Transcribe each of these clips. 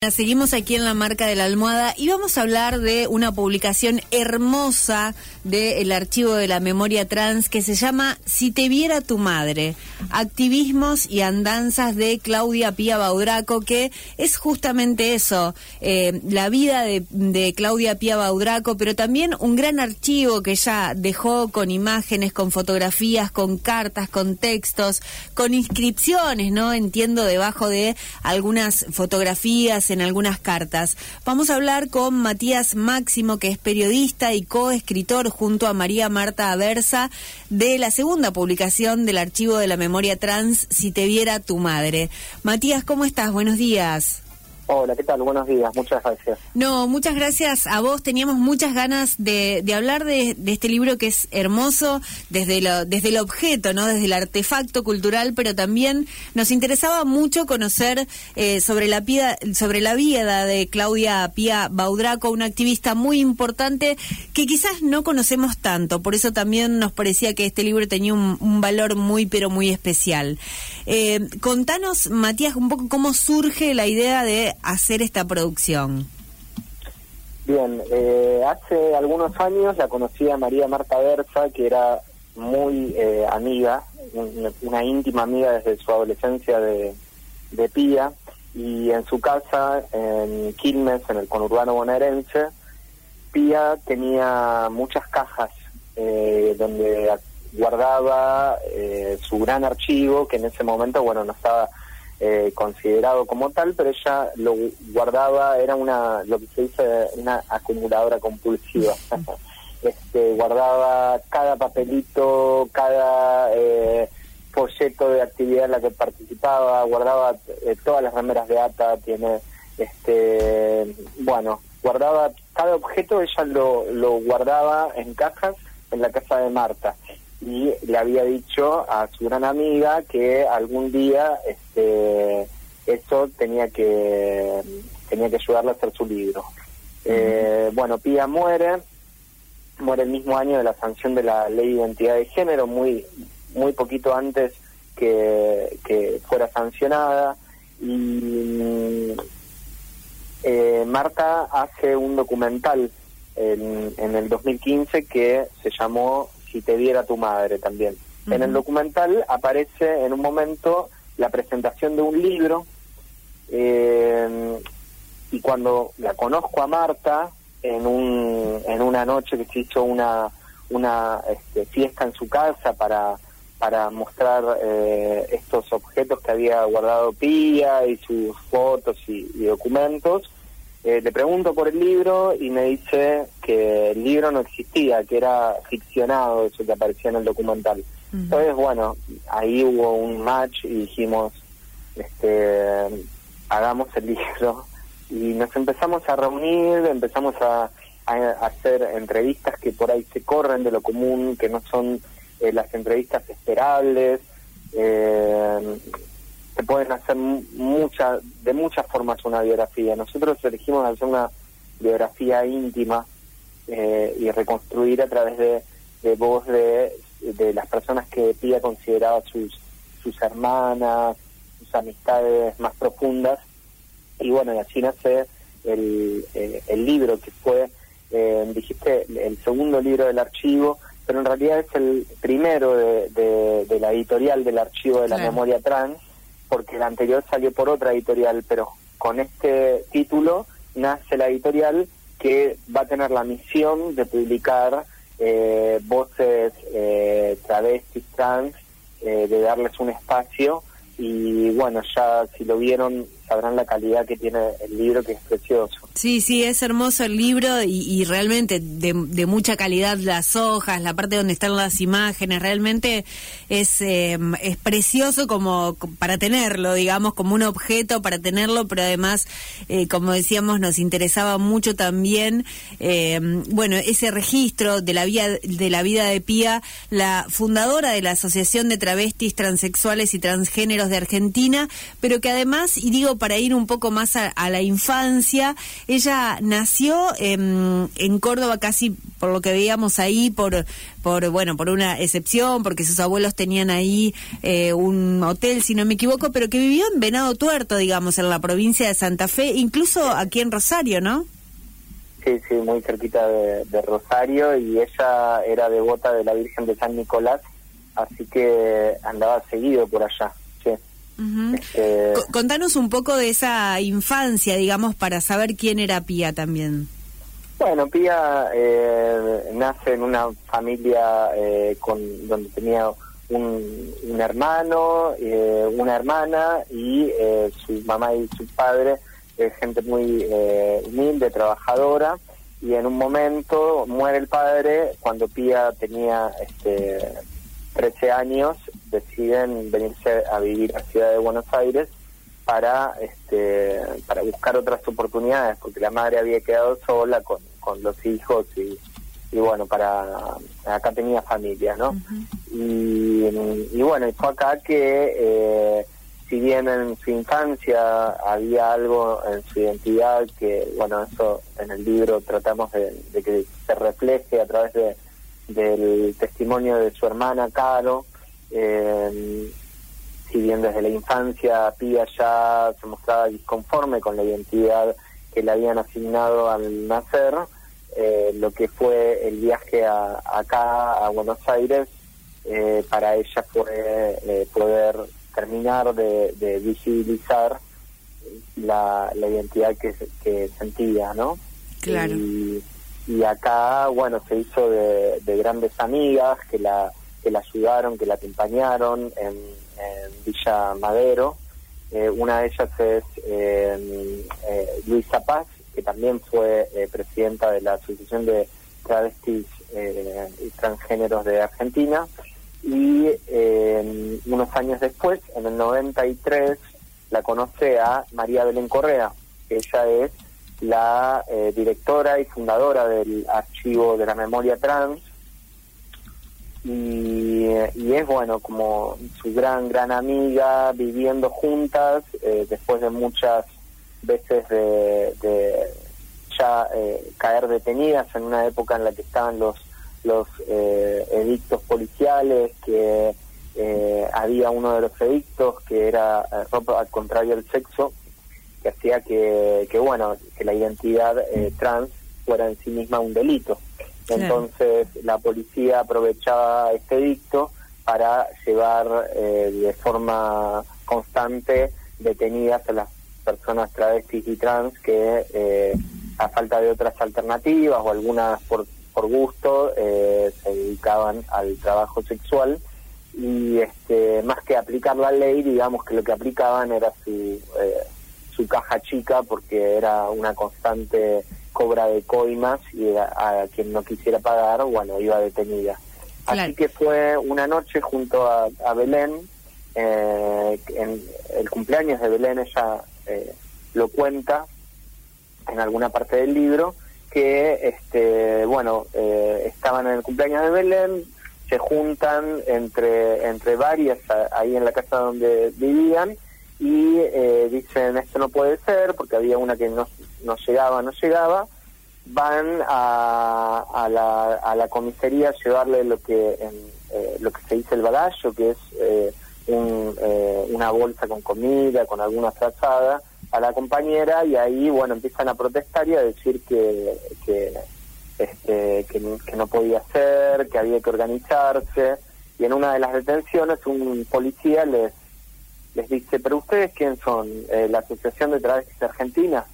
Seguimos aquí en la marca de la almohada y vamos a hablar de una publicación hermosa del archivo de la memoria trans que se llama Si te viera tu madre, activismos y andanzas de Claudia Pía Baudraco, que es justamente eso, eh, la vida de, de, Claudia Pía Baudraco, pero también un gran archivo que ella dejó con imágenes, con fotografías, con cartas, con textos, con inscripciones, ¿no? Entiendo debajo de algunas fotografías en algunas cartas. Vamos a hablar con Matías Máximo, que es periodista y coescritor junto a María Marta Aversa de la segunda publicación del Archivo de la Memoria Trans, Si te viera tu madre. Matías, ¿cómo estás? Buenos días. Hola, ¿qué tal? Buenos días, muchas gracias. No, muchas gracias a vos. Teníamos muchas ganas de, hablar de, este libro que es hermoso desde, desde el objeto, ¿no? Desde el artefacto cultural, pero también nos interesaba mucho conocer eh, sobre, la vida, sobre la vida de Claudia Pía Baudraco, una activista muy importante que quizás no conocemos tanto. Por eso también nos parecía que este libro tenía un, un valor muy, pero muy especial. Eh, contanos, Matías, un poco cómo surge la idea de hacer esta producción? Bien, eh, hace algunos años la conocí a María Marta Berza, que era muy eh, amiga, una, íntima amiga desde su adolescencia de, de Pía, y en su casa en Quilmes, en el conurbano bonaerense, Pía tenía muchas cajas eh, donde guardaba eh, su gran archivo, que en ese momento, bueno, no estaba eh, considerado como tal, pero ella lo guardaba, era una, lo que se dice, una acumuladora compulsiva. este, guardaba cada papelito, cada eh, folleto de actividad en la que participaba, guardaba eh, todas las remeras de ATA, tiene, este, bueno, guardaba cada objeto, ella lo, lo guardaba en cajas en la casa de Marta y le había dicho a su gran amiga que algún día este eso tenía que tenía que ayudarle a hacer su libro. Eh, bueno Pía muere muere el mismo año de la sanción de la ley de identidad de género muy muy poquito antes que, que fuera sancionada. Y eh, Marta hace un documental en, en el 2015 que se llamó si te viera tu madre también. En el documental aparece en un momento la presentación de un libro eh, y cuando la conozco a Marta en, un, en una noche que se hizo una, una este, fiesta en su casa para, para mostrar eh, estos objetos que había guardado Pía y sus fotos y documentos, eh, le pregunto por el libro y me dice que el libro no existía, que era ficcionado eso que aparecía en el documental. Entonces, bueno, ahí hubo un match y dijimos, este, hagamos el libro. Y nos empezamos a reunir, empezamos a, hacer entrevistas que por ahí se corren de lo común, que no son eh, las entrevistas esperables. Eh, se pueden hacer muchas de muchas formas una biografía. Nosotros elegimos hacer una biografía íntima eh, y reconstruir a través de, de voz de, de las personas que Pía consideraba sus, sus hermanas, sus amistades más profundas. Y bueno, y así nace el, eh, el libro que fue, eh, dijiste, el segundo libro del archivo, pero en realidad es el primero de, de, la editorial del archivo de la memoria trans porque el anterior salió por otra editorial, pero con este título nace la editorial que va a tener la misión de publicar eh, voces eh, travestis trans, eh, de darles un espacio. Y bueno, ya si lo vieron sabrán la calidad que tiene el libro, que es precioso. Sí, sí, es hermoso el libro y, realmente de, mucha calidad las hojas, la parte donde están las imágenes, realmente es, em, es precioso como para tenerlo, digamos, como un objeto para tenerlo, pero además, eh, como decíamos, nos interesaba mucho también, em, bueno, ese registro de la, vida, de la vida de Pía, la fundadora de la Asociación de Travestis, Transexuales y Transgéneros de Argentina, pero que además, y digo para ir un poco más a, la infancia. Ella nació en Córdoba casi por lo que veíamos ahí, por, por bueno, por una excepción, porque sus abuelos tenían ahí eh, un hotel, si no me equivoco, pero que vivió en Venado Tuerto, digamos, en la provincia de Santa Fe, incluso aquí en Rosario, ¿no? Sí, sí, muy cerquita de, Rosario y ella era devota de la Virgen de San Nicolás, así que andaba seguido por allá. Este, contanos un poco de esa infancia, digamos, para saber quién era Pía también. Bueno, Pía eh, nace en una familia eh, con donde tenía un, un hermano, eh, una hermana y su mamá y su padre es gente muy eh, humilde, trabajadora, y en un momento muere el padre cuando Pía tenía este, 13 años, deciden venirse a vivir a Ciudad de Buenos Aires para este, para buscar otras oportunidades, porque la madre había quedado sola con, con los hijos y, y bueno, para acá tenía familia, ¿no? y, y, bueno, y fue acá que... Eh, si bien en su infancia había algo en su identidad que, bueno, eso en el libro tratamos de, que se refleje a través de, del testimonio de su hermana Caro, eh, si bien desde la infancia Pía ya se mostraba disconforme con la identidad que le habían asignado al nacer, eh, lo que fue el viaje a, acá a Buenos Aires eh, para ella fue poder terminar de, visibilizar la, identidad que, que, sentía, ¿no? Claro. Y, acá, bueno, se hizo de, grandes amigas que la, que la ayudaron, que la acompañaron en, Villa Madero. Eh, una de ellas es eh, eh, Luisa Paz, que también fue presidenta de la Asociación de Travestis y Transgéneros de Argentina y eh, unos años después, en el 93, la conoce a María Belén Correa, que ella es la eh, directora y fundadora del archivo de la memoria trans y, es bueno como su gran gran amiga viviendo juntas eh, después de muchas veces de, de ya caer detenidas en una época en la que estaban los los eh, edictos policiales, que eh, había uno de los edictos que era eh, al contrario del sexo, que hacía que, que bueno, que la identidad trans fuera en sí misma un delito. Entonces la policía aprovechaba este edicto para llevar de forma constante detenidas a las personas travestis y trans que a falta de otras alternativas o algunas por por gusto eh, se dedicaban al trabajo sexual. Y este más que aplicar la ley digamos que lo que aplicaban era su eh, su caja chica porque era una constante cobra de coimas y a, quien no quisiera pagar bueno iba detenida. Así que fue una noche junto a, Belén eh, en el cumpleaños de Belén ella lo cuenta en alguna parte del libro que, este, bueno, eh, estaban en el cumpleaños de Belén, se juntan entre, entre varias ahí en la casa donde vivían y eh, dicen esto no puede ser porque había una que no, no llegaba, no llegaba, van a, a, la, a la comisaría a llevarle lo que, eh, lo que se dice el bagallo, que es un, una bolsa con comida, con alguna frazada, a la compañera y ahí, bueno, empiezan a protestar y a decir que, que, este, que, no podía ser, que había que organizarse. Y en una de las detenciones un policía les, les dice, pero ustedes quién son, eh, la Asociación de Travestis Argentina.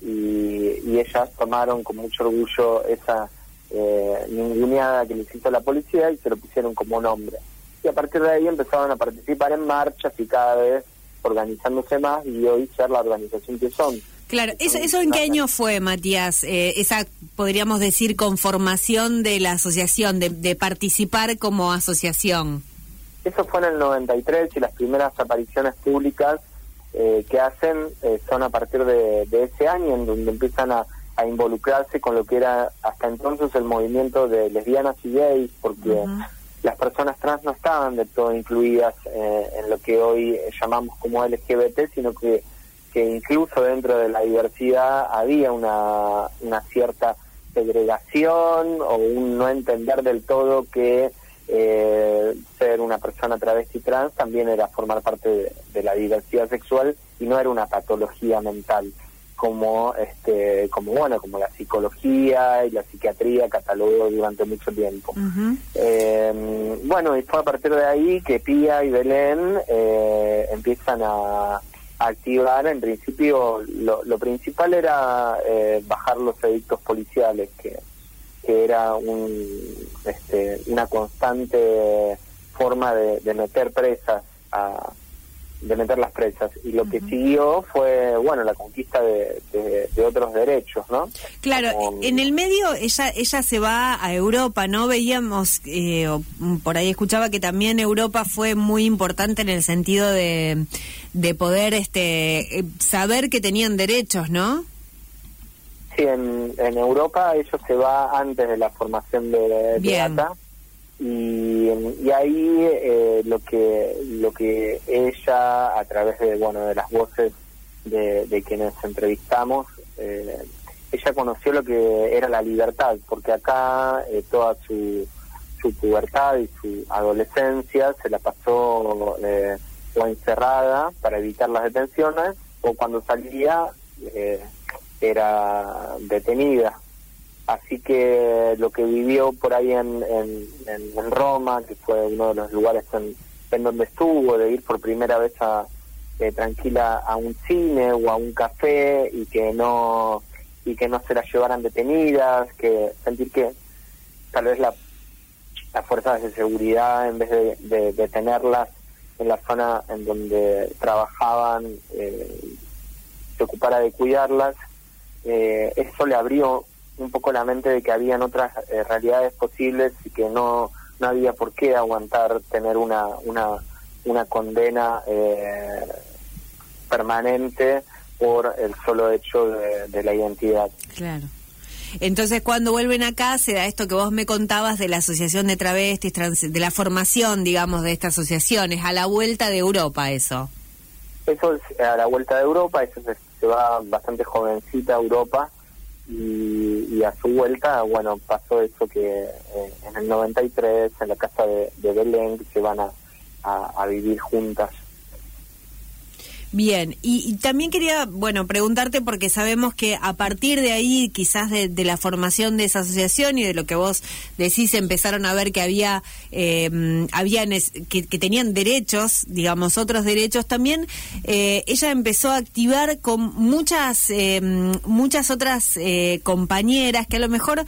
Y, y ellas tomaron con mucho orgullo esa eh, ninguneada que le hizo la policía y se lo pusieron como nombre. Y a partir de ahí empezaron a participar en marchas y cada vez organizándose más y hoy ser la organización que son. Claro, ¿eso, eso en qué año fue, Matías? Eh, esa, podríamos decir, conformación de la asociación, de, participar como asociación. Eso fue en el 93 y las primeras apariciones públicas eh, que hacen eh, son a partir de, ese año, en donde empiezan a, involucrarse con lo que era hasta entonces el movimiento de lesbianas y gays, porque las personas trans no estaban de todo incluidas eh, en lo que hoy llamamos como LGBT, sino que que incluso dentro de la diversidad había una, una cierta segregación o un no entender del todo que eh, ser una persona travesti trans también era formar parte de, la diversidad sexual y no era una patología mental como este como bueno como la psicología y la psiquiatría catalogó durante mucho tiempo. Eh, bueno y fue a partir de ahí que Pía y Belén eh, empiezan a, activar. En principio lo, lo principal era eh, bajar los edictos policiales que que era un, este, una constante forma de, meter presas, a, de meter las presas. Y lo que siguió fue, bueno, la conquista de, otros derechos, ¿no? Claro, en el medio ella ella se va a Europa, ¿no? Veíamos, eh, por ahí escuchaba que también Europa fue muy importante en el sentido de, de poder este eh, saber que tenían derechos, ¿no? Sí, en, en Europa eso se va antes de la formación de, de ATA y, y ahí eh, lo que lo que ella a través de bueno de las voces de, de quienes entrevistamos eh, ella conoció lo que era la libertad porque acá eh, toda su su pubertad y su adolescencia se la pasó eh, o encerrada para evitar las detenciones o cuando salía eh, era detenida. Así que lo que vivió por ahí en, en, Roma, que fue uno de los lugares en, donde estuvo, de ir por primera vez a, eh, tranquila a un cine o a un café y que no y que no se la llevaran detenidas, que sentir que tal vez la, las fuerzas de seguridad en vez de, detenerlas en la zona en donde trabajaban eh, se ocupara de cuidarlas eh, eso le abrió un poco la mente de que habían otras eh, realidades posibles y que no, no había por qué aguantar tener una, una, una condena eh, permanente por el solo hecho de, la identidad. Claro. Entonces, cuando vuelven acá, se da esto que vos me contabas de la Asociación de Travestis, de la formación, digamos, de estas asociaciones, a la vuelta de Europa, eso. Eso es a la vuelta de Europa, eso es va bastante jovencita a Europa y, a su vuelta, bueno, pasó eso que eh, en el 93, en la casa de, Belén, se van a, a vivir juntas Bien, y, también quería, bueno, preguntarte porque sabemos que a partir de ahí, quizás de, la formación de esa asociación y de lo que vos decís, empezaron a ver que había, eh, habían que, tenían derechos, digamos, otros derechos. También eh, ella empezó a activar con muchas, eh, muchas otras eh, compañeras que a lo mejor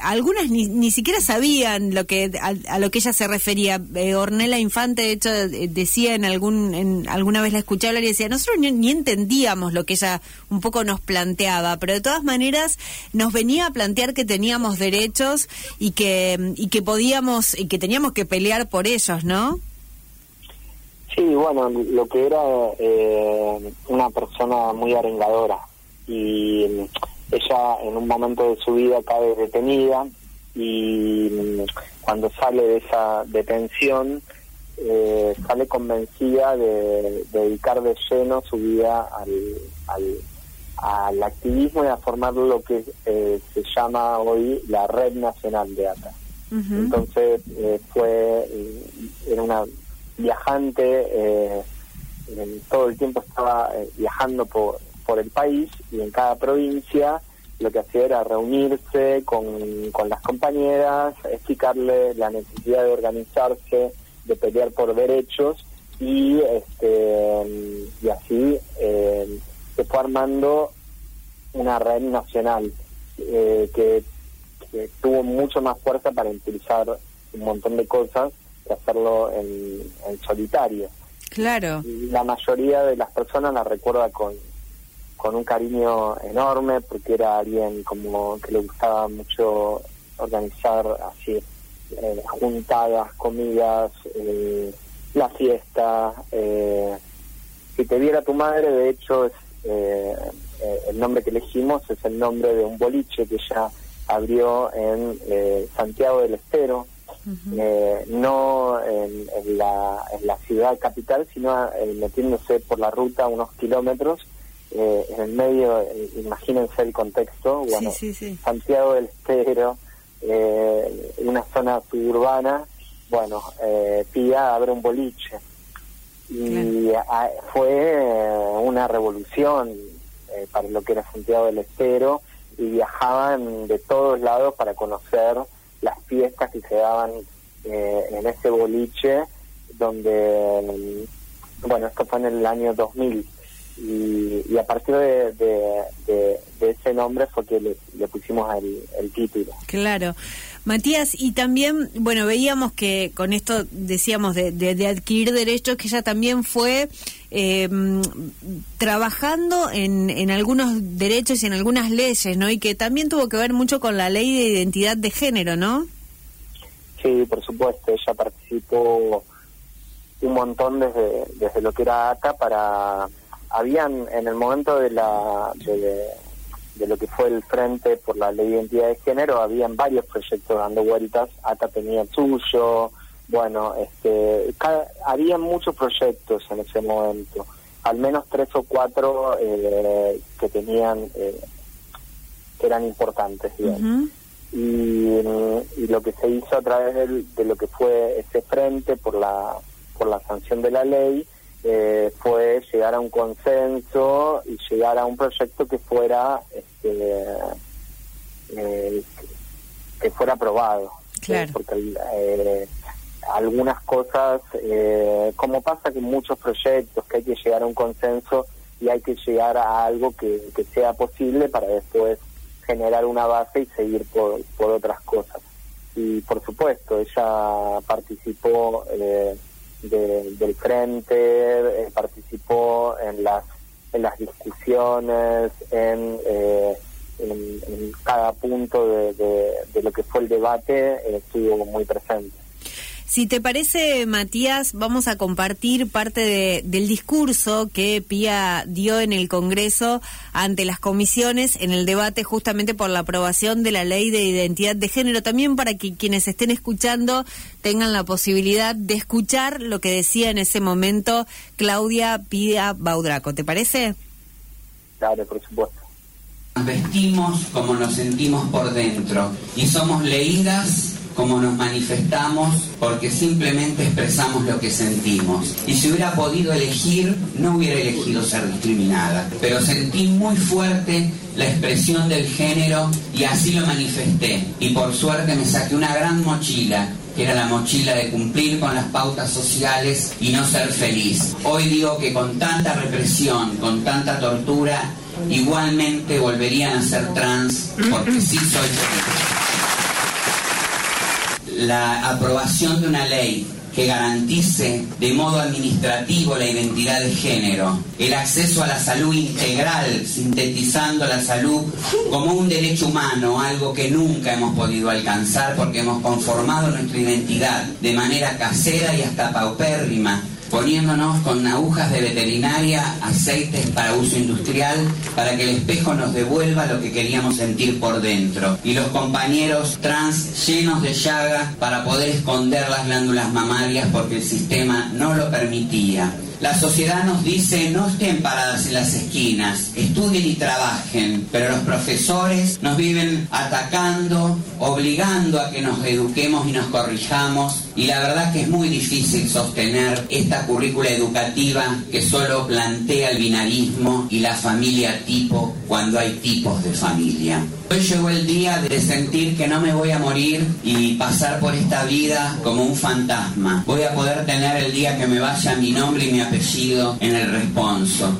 algunas ni, ni, siquiera sabían lo que a, lo que ella se refería. Ornella Infante, de hecho, decía en algún, en alguna vez la escuché y decía, nosotros ni, entendíamos lo que ella un poco nos planteaba, pero de todas maneras nos venía a plantear que teníamos derechos y que, y que podíamos, y que teníamos que pelear por ellos, ¿no? Sí, bueno, lo que era eh, una persona muy arengadora y ella en un momento de su vida cae detenida y cuando sale de esa detención eh, sale convencida de, dedicar de lleno su vida al, al, activismo y a formar lo que eh, se llama hoy la Red Nacional de ATA. Entonces eh, fue, era una viajante, todo el tiempo estaba viajando por, por el país y en cada provincia lo que hacía era reunirse con, con las compañeras, explicarle la necesidad de organizarse, de pelear por derechos y este y así eh, se fue armando una red nacional eh, que, tuvo mucho más fuerza para utilizar un montón de cosas que hacerlo en, solitario. Claro. La mayoría de las personas la recuerda con, con un cariño enorme porque era alguien como que le gustaba mucho organizar así eh, juntadas, comidas, eh, la fiesta. Eh, si te viera tu madre, de hecho, es el nombre que elegimos es el nombre de un boliche que ya abrió en Santiago del Estero, no en, la, en la ciudad capital, sino metiéndose por la ruta unos kilómetros eh, en el medio, eh, imagínense el contexto, bueno, Santiago del Estero, eh, una zona suburbana, bueno, eh, Pía abre un boliche. Y fue una revolución para lo que era Santiago del Estero y viajaban de todos lados para conocer las fiestas que se daban en ese boliche donde, bueno, esto fue en el año 2000 y, a partir de, ese nombre fue que le, pusimos el, título. Claro. Matías, y también, bueno, veíamos que con esto decíamos de, adquirir derechos, que ella también fue em, trabajando en, en algunos derechos y en algunas leyes, ¿no? Y que también tuvo que ver mucho con la ley de identidad de género, ¿no? Sí, por supuesto, ella participó un montón desde, desde lo que era ATA para habían en el momento de la de, lo que fue el frente por la ley de identidad de género habían varios proyectos dando vueltas ATA tenía el suyo bueno este había muchos proyectos en ese momento al menos tres o cuatro eh, que tenían eh, que eran importantes y, y, lo que se hizo a través de lo que fue ese frente por la por la sanción de la ley eh, fue llegar a un consenso y llegar a un proyecto que fuera este, eh, que fuera aprobado. Porque eh, algunas cosas como pasa que muchos proyectos que hay que llegar a un consenso y hay que llegar a algo que, que sea posible para después generar una base y seguir por, por otras cosas. Y por supuesto ella participó eh, del frente, eh, participó en las en las discusiones, en, eh, en, cada punto de, de, lo que fue el debate, eh, estuvo muy presente. Si te parece, Matías, vamos a compartir parte del discurso que Pía dio en el Congreso ante las comisiones en el debate justamente por la aprobación de la ley de identidad de género, también para que quienes estén escuchando tengan la posibilidad de escuchar lo que decía en ese momento Claudia Pía Baudraco. ¿Te parece? Claro, por supuesto. Nos vestimos como nos sentimos por dentro y somos leídas como nos manifestamos porque simplemente expresamos lo que sentimos. Y si hubiera podido elegir, no hubiera elegido ser discriminada. Pero sentí muy fuerte la expresión del género y así lo manifesté. Y por suerte me saqué una gran mochila que era la mochila de cumplir con las pautas sociales y no ser feliz. Hoy digo que con tanta represión, con tanta tortura, igualmente volverían a ser trans porque sí soy feliz la aprobación de una ley que garantice de modo administrativo la identidad de género, el acceso a la salud integral, sintetizando la salud como un derecho humano, algo que nunca hemos podido alcanzar porque hemos conformado nuestra identidad de manera casera y hasta paupérrima poniéndonos con agujas de veterinaria, aceites para uso industrial, para que el espejo nos devuelva lo que queríamos sentir por dentro. Y los compañeros trans llenos de llaga para poder esconder las glándulas mamarias porque el sistema no lo permitía. La sociedad nos dice no estén paradas en las esquinas, estudien y trabajen, pero los profesores nos viven atacando, obligando a que nos eduquemos y nos corrijamos y la verdad que es muy difícil sostener esta currícula educativa que solo plantea el binarismo y la familia tipo cuando hay tipos de familia. Hoy llegó el día de sentir que no me voy a morir y pasar por esta vida como un fantasma. Voy a poder tener el día que me vaya mi nombre y mi apellido en el responso.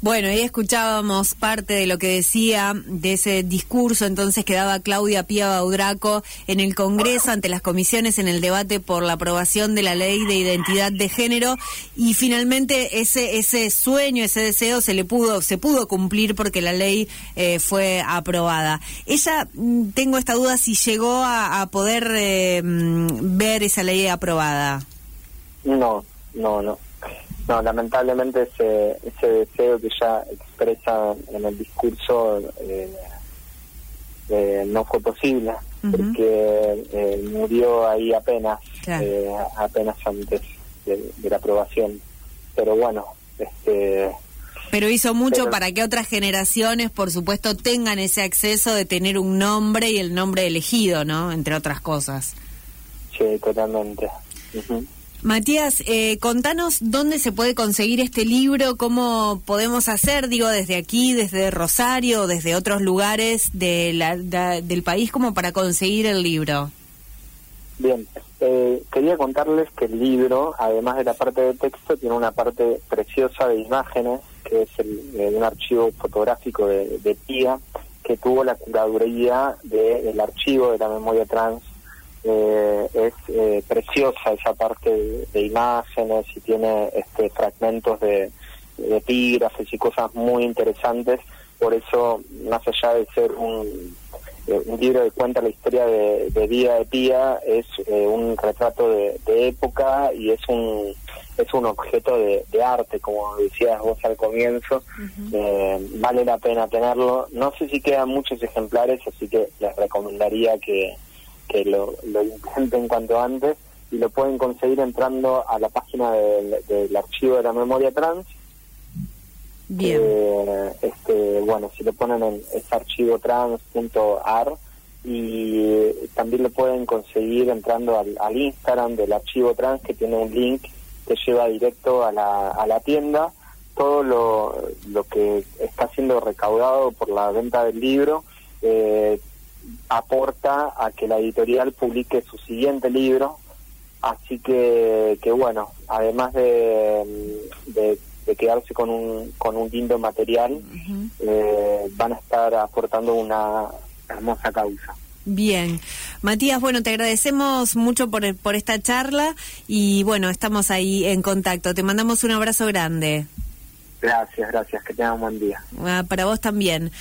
Bueno, ahí escuchábamos parte de lo que decía de ese discurso entonces que daba Claudia Pía Baudraco en el Congreso ante las comisiones en el debate por la aprobación de la ley de identidad de género y finalmente ese ese sueño, ese deseo se le pudo se pudo cumplir porque la ley eh, fue aprobada. Ella mm, tengo esta duda si llegó a, poder eh, mm, ver esa ley aprobada. No, no, no. No, lamentablemente ese, ese deseo que ella expresa en el discurso eh, eh, no fue posible, porque eh, murió ahí apenas, apenas antes de, la aprobación. Pero bueno, este Pero hizo mucho para que otras generaciones, por supuesto, tengan ese acceso de tener un nombre y el nombre elegido, ¿no? Entre otras cosas. Sí, totalmente. Matías, eh, contanos dónde se puede conseguir este libro, cómo podemos hacer, digo, desde aquí, desde Rosario, desde otros lugares de la, del país, como para conseguir el libro. Bien, eh, quería contarles que el libro, además de la parte de texto, tiene una parte preciosa de imágenes, que es el, eh, un archivo fotográfico de, de que tuvo la curaduría del archivo de la memoria trans eh, es eh, preciosa esa parte de, imágenes y tiene este fragmentos de, epígrafes y cosas muy interesantes. Por eso más allá de ser un, eh, un libro que cuenta la historia de, vida de Pía es un retrato de, época y es un es un objeto de, arte como decías vos al comienzo. Vale la pena tenerlo. No sé si quedan muchos ejemplares así que les recomendaría que que lo, lo intenten cuanto antes y lo pueden conseguir entrando a la página del, archivo de la memoria trans. Bien. Eh, este, bueno, si lo ponen en es archivotrans.ar y también lo pueden conseguir entrando al, al, Instagram del archivo trans que tiene un link que lleva directo a la, a la tienda. Todo lo, lo que está siendo recaudado por la venta del libro eh, aporta a que la editorial publique su siguiente libro. Así que, que bueno, además de, de, quedarse con un, con un lindo material, eh, van a estar aportando una hermosa causa. Bien. Matías, bueno, te agradecemos mucho por, por esta charla y bueno, estamos ahí en contacto. Te mandamos un abrazo grande. Gracias, gracias. Que tengan un buen día. Ah, para vos también.